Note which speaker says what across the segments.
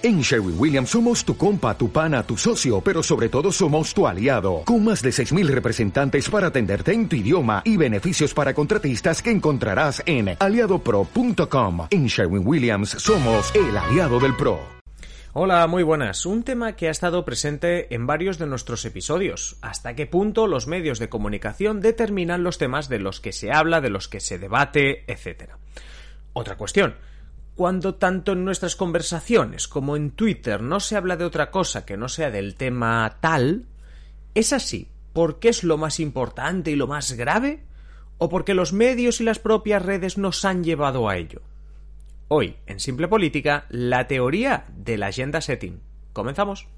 Speaker 1: En Sherwin Williams somos tu compa, tu pana, tu socio, pero sobre todo somos tu aliado, con más de 6.000 representantes para atenderte en tu idioma y beneficios para contratistas que encontrarás en aliadopro.com. En Sherwin Williams somos el aliado del PRO.
Speaker 2: Hola, muy buenas. Un tema que ha estado presente en varios de nuestros episodios. ¿Hasta qué punto los medios de comunicación determinan los temas de los que se habla, de los que se debate, etcétera? Otra cuestión cuando tanto en nuestras conversaciones como en Twitter no se habla de otra cosa que no sea del tema tal, ¿es así porque es lo más importante y lo más grave? ¿O porque los medios y las propias redes nos han llevado a ello? Hoy, en Simple Política, la teoría de la agenda setting. Comenzamos.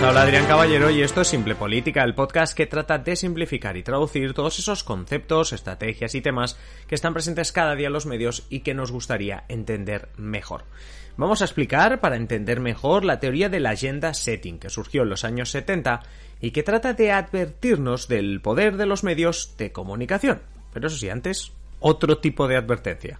Speaker 2: Hola Adrián Caballero y esto es Simple Política, el podcast que trata de simplificar y traducir todos esos conceptos, estrategias y temas que están presentes cada día en los medios y que nos gustaría entender mejor. Vamos a explicar para entender mejor la teoría de la agenda setting que surgió en los años 70 y que trata de advertirnos del poder de los medios de comunicación. Pero eso sí, antes, otro tipo de advertencia.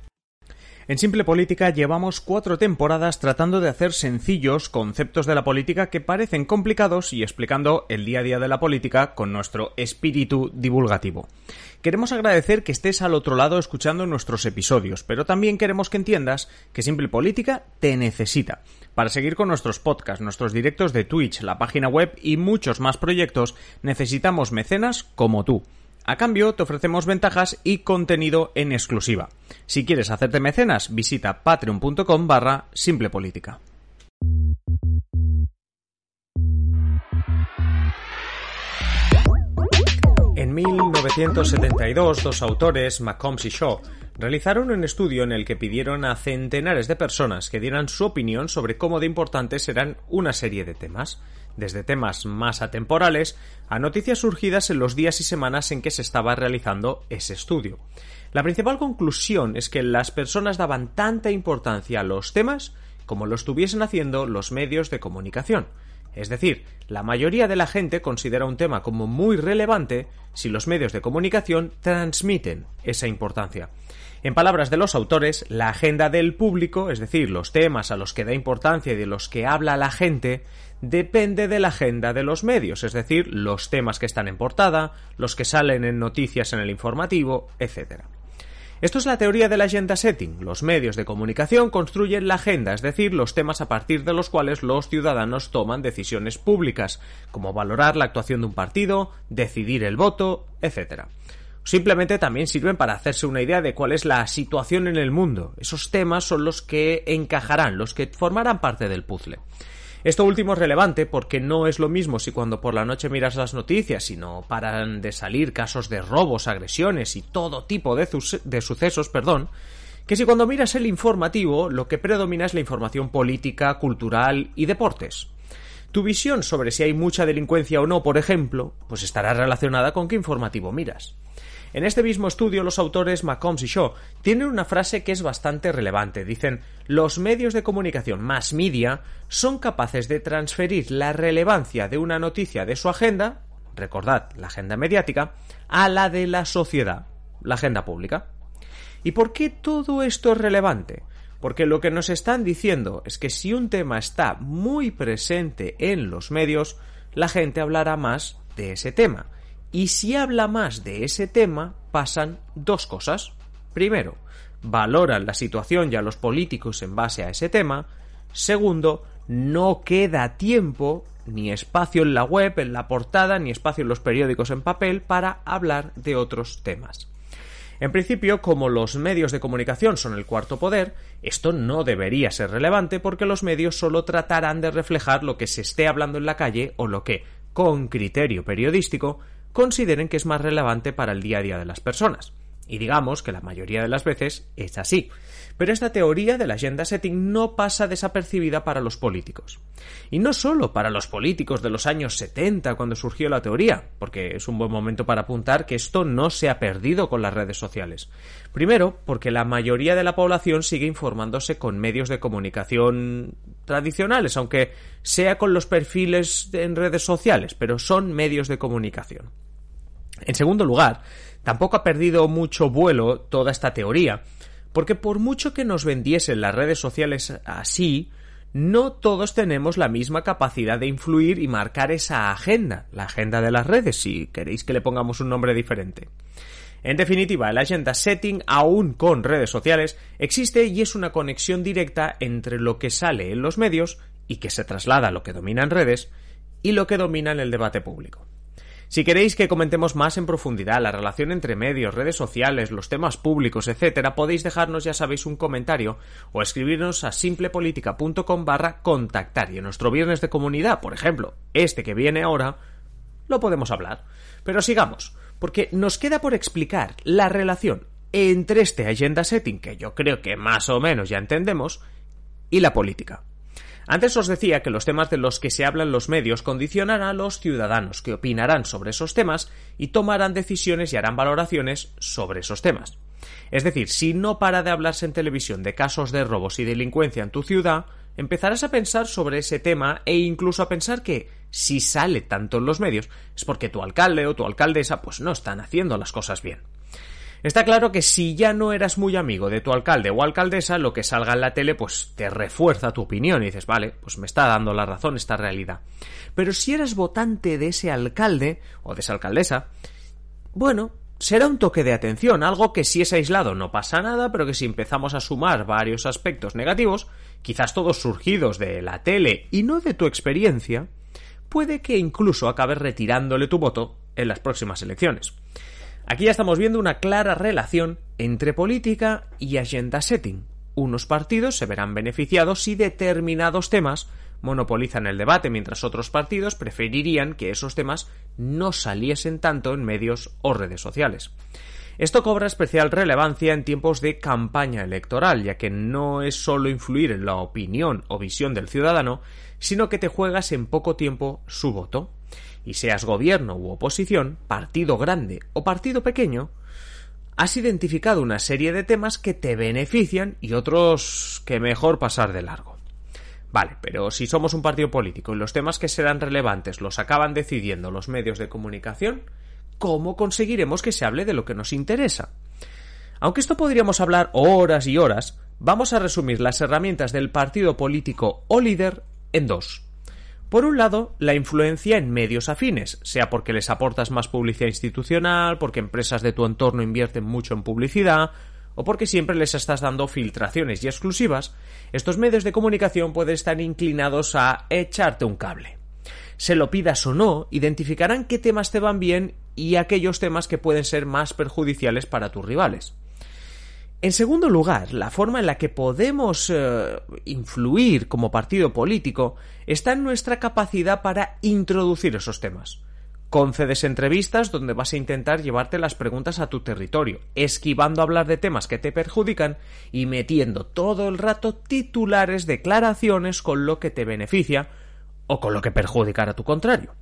Speaker 2: En Simple Política llevamos cuatro temporadas tratando de hacer sencillos conceptos de la política que parecen complicados y explicando el día a día de la política con nuestro espíritu divulgativo. Queremos agradecer que estés al otro lado escuchando nuestros episodios, pero también queremos que entiendas que Simple Política te necesita. Para seguir con nuestros podcasts, nuestros directos de Twitch, la página web y muchos más proyectos, necesitamos mecenas como tú. A cambio, te ofrecemos ventajas y contenido en exclusiva. Si quieres hacerte mecenas, visita patreon.com barra simplepolítica. En 1972, dos autores, McCombs y Shaw, realizaron un estudio en el que pidieron a centenares de personas que dieran su opinión sobre cómo de importantes eran una serie de temas desde temas más atemporales a noticias surgidas en los días y semanas en que se estaba realizando ese estudio. La principal conclusión es que las personas daban tanta importancia a los temas como lo estuviesen haciendo los medios de comunicación. Es decir, la mayoría de la gente considera un tema como muy relevante si los medios de comunicación transmiten esa importancia. En palabras de los autores, la agenda del público, es decir, los temas a los que da importancia y de los que habla la gente, depende de la agenda de los medios, es decir, los temas que están en portada, los que salen en noticias en el informativo, etc. Esto es la teoría de la agenda setting. Los medios de comunicación construyen la agenda, es decir, los temas a partir de los cuales los ciudadanos toman decisiones públicas, como valorar la actuación de un partido, decidir el voto, etc. Simplemente también sirven para hacerse una idea de cuál es la situación en el mundo. Esos temas son los que encajarán, los que formarán parte del puzzle. Esto último es relevante porque no es lo mismo si cuando por la noche miras las noticias, sino paran de salir casos de robos, agresiones y todo tipo de, de, sucesos, perdón, que si cuando miras el informativo lo que predomina es la información política, cultural y deportes. Tu visión sobre si hay mucha delincuencia o no, por ejemplo, pues estará relacionada con qué informativo miras. En este mismo estudio, los autores McCombs y Shaw tienen una frase que es bastante relevante. Dicen, los medios de comunicación más media son capaces de transferir la relevancia de una noticia de su agenda, recordad, la agenda mediática, a la de la sociedad, la agenda pública. ¿Y por qué todo esto es relevante? Porque lo que nos están diciendo es que si un tema está muy presente en los medios, la gente hablará más de ese tema y si habla más de ese tema, pasan dos cosas. Primero, valoran la situación y a los políticos en base a ese tema. Segundo, no queda tiempo ni espacio en la web, en la portada, ni espacio en los periódicos en papel para hablar de otros temas. En principio, como los medios de comunicación son el cuarto poder, esto no debería ser relevante porque los medios solo tratarán de reflejar lo que se esté hablando en la calle o lo que, con criterio periodístico, consideren que es más relevante para el día a día de las personas. Y digamos que la mayoría de las veces es así. Pero esta teoría de la agenda setting no pasa desapercibida para los políticos. Y no solo para los políticos de los años 70 cuando surgió la teoría, porque es un buen momento para apuntar que esto no se ha perdido con las redes sociales. Primero, porque la mayoría de la población sigue informándose con medios de comunicación tradicionales, aunque sea con los perfiles en redes sociales, pero son medios de comunicación. En segundo lugar, Tampoco ha perdido mucho vuelo toda esta teoría, porque por mucho que nos vendiesen las redes sociales así, no todos tenemos la misma capacidad de influir y marcar esa agenda, la agenda de las redes, si queréis que le pongamos un nombre diferente. En definitiva, el agenda setting, aún con redes sociales, existe y es una conexión directa entre lo que sale en los medios y que se traslada a lo que domina en redes y lo que domina en el debate público. Si queréis que comentemos más en profundidad la relación entre medios, redes sociales, los temas públicos, etc., podéis dejarnos, ya sabéis, un comentario o escribirnos a simplepolitica.com barra contactar. Y en nuestro viernes de comunidad, por ejemplo, este que viene ahora, lo podemos hablar. Pero sigamos, porque nos queda por explicar la relación entre este agenda setting, que yo creo que más o menos ya entendemos, y la política. Antes os decía que los temas de los que se hablan los medios condicionarán a los ciudadanos que opinarán sobre esos temas y tomarán decisiones y harán valoraciones sobre esos temas. Es decir, si no para de hablarse en televisión de casos de robos y delincuencia en tu ciudad, empezarás a pensar sobre ese tema e incluso a pensar que si sale tanto en los medios es porque tu alcalde o tu alcaldesa pues no están haciendo las cosas bien. Está claro que si ya no eras muy amigo de tu alcalde o alcaldesa, lo que salga en la tele pues te refuerza tu opinión y dices, vale, pues me está dando la razón esta realidad. Pero si eres votante de ese alcalde o de esa alcaldesa, bueno, será un toque de atención, algo que si es aislado no pasa nada, pero que si empezamos a sumar varios aspectos negativos, quizás todos surgidos de la tele y no de tu experiencia, puede que incluso acabes retirándole tu voto en las próximas elecciones. Aquí ya estamos viendo una clara relación entre política y agenda setting. Unos partidos se verán beneficiados si determinados temas monopolizan el debate, mientras otros partidos preferirían que esos temas no saliesen tanto en medios o redes sociales. Esto cobra especial relevancia en tiempos de campaña electoral, ya que no es solo influir en la opinión o visión del ciudadano, sino que te juegas en poco tiempo su voto y seas gobierno u oposición, partido grande o partido pequeño, has identificado una serie de temas que te benefician y otros que mejor pasar de largo. Vale, pero si somos un partido político y los temas que serán relevantes los acaban decidiendo los medios de comunicación, ¿cómo conseguiremos que se hable de lo que nos interesa? Aunque esto podríamos hablar horas y horas, vamos a resumir las herramientas del partido político o líder en dos. Por un lado, la influencia en medios afines, sea porque les aportas más publicidad institucional, porque empresas de tu entorno invierten mucho en publicidad, o porque siempre les estás dando filtraciones y exclusivas, estos medios de comunicación pueden estar inclinados a echarte un cable. Se lo pidas o no, identificarán qué temas te van bien y aquellos temas que pueden ser más perjudiciales para tus rivales. En segundo lugar, la forma en la que podemos eh, influir como partido político está en nuestra capacidad para introducir esos temas. Concedes entrevistas donde vas a intentar llevarte las preguntas a tu territorio, esquivando hablar de temas que te perjudican y metiendo todo el rato titulares, declaraciones con lo que te beneficia o con lo que perjudicará a tu contrario.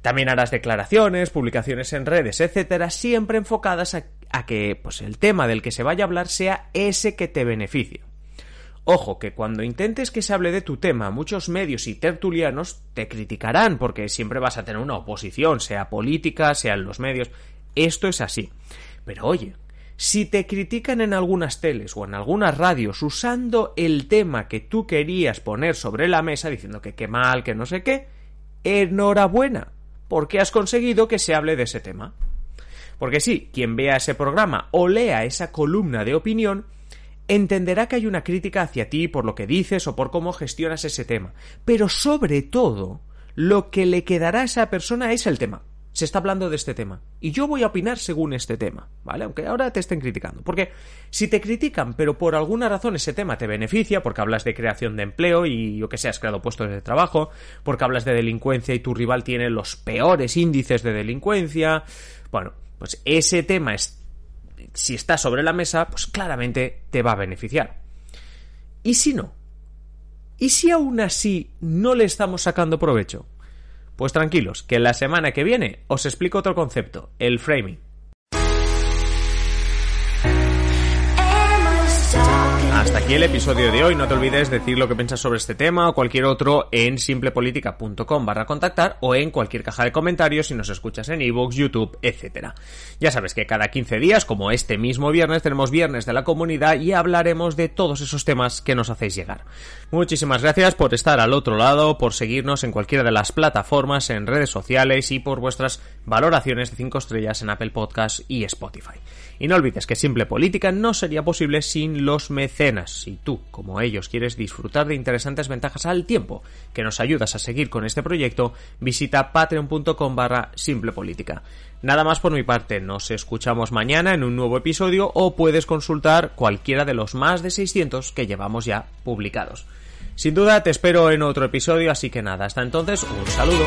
Speaker 2: También harás declaraciones, publicaciones en redes, etcétera, siempre enfocadas a a que pues el tema del que se vaya a hablar sea ese que te beneficie. Ojo, que cuando intentes que se hable de tu tema, muchos medios y tertulianos te criticarán porque siempre vas a tener una oposición, sea política, sea en los medios. Esto es así. Pero oye, si te critican en algunas teles o en algunas radios usando el tema que tú querías poner sobre la mesa diciendo que qué mal, que no sé qué, enhorabuena, porque has conseguido que se hable de ese tema. Porque sí, quien vea ese programa o lea esa columna de opinión, entenderá que hay una crítica hacia ti por lo que dices o por cómo gestionas ese tema. Pero sobre todo, lo que le quedará a esa persona es el tema. Se está hablando de este tema. Y yo voy a opinar según este tema, ¿vale? Aunque ahora te estén criticando. Porque si te critican, pero por alguna razón ese tema te beneficia, porque hablas de creación de empleo y yo que sé, has creado puestos de trabajo, porque hablas de delincuencia y tu rival tiene los peores índices de delincuencia, bueno, pues ese tema, es, si está sobre la mesa, pues claramente te va a beneficiar. ¿Y si no? ¿Y si aún así no le estamos sacando provecho? Pues tranquilos, que la semana que viene os explico otro concepto, el framing. Hasta aquí el episodio de hoy. No te olvides decir lo que piensas sobre este tema o cualquier otro en simplepolitica.com barra contactar o en cualquier caja de comentarios si nos escuchas en ebooks, YouTube, etc. Ya sabes que cada 15 días, como este mismo viernes, tenemos viernes de la comunidad y hablaremos de todos esos temas que nos hacéis llegar. Muchísimas gracias por estar al otro lado, por seguirnos en cualquiera de las plataformas, en redes sociales y por vuestras valoraciones de 5 estrellas en Apple Podcast y Spotify. Y no olvides que Simple Política no sería posible sin los mecenas. Si tú, como ellos, quieres disfrutar de interesantes ventajas al tiempo que nos ayudas a seguir con este proyecto, visita patreon.com barra Simple Política. Nada más por mi parte, nos escuchamos mañana en un nuevo episodio o puedes consultar cualquiera de los más de 600 que llevamos ya publicados. Sin duda te espero en otro episodio, así que nada, hasta entonces un saludo.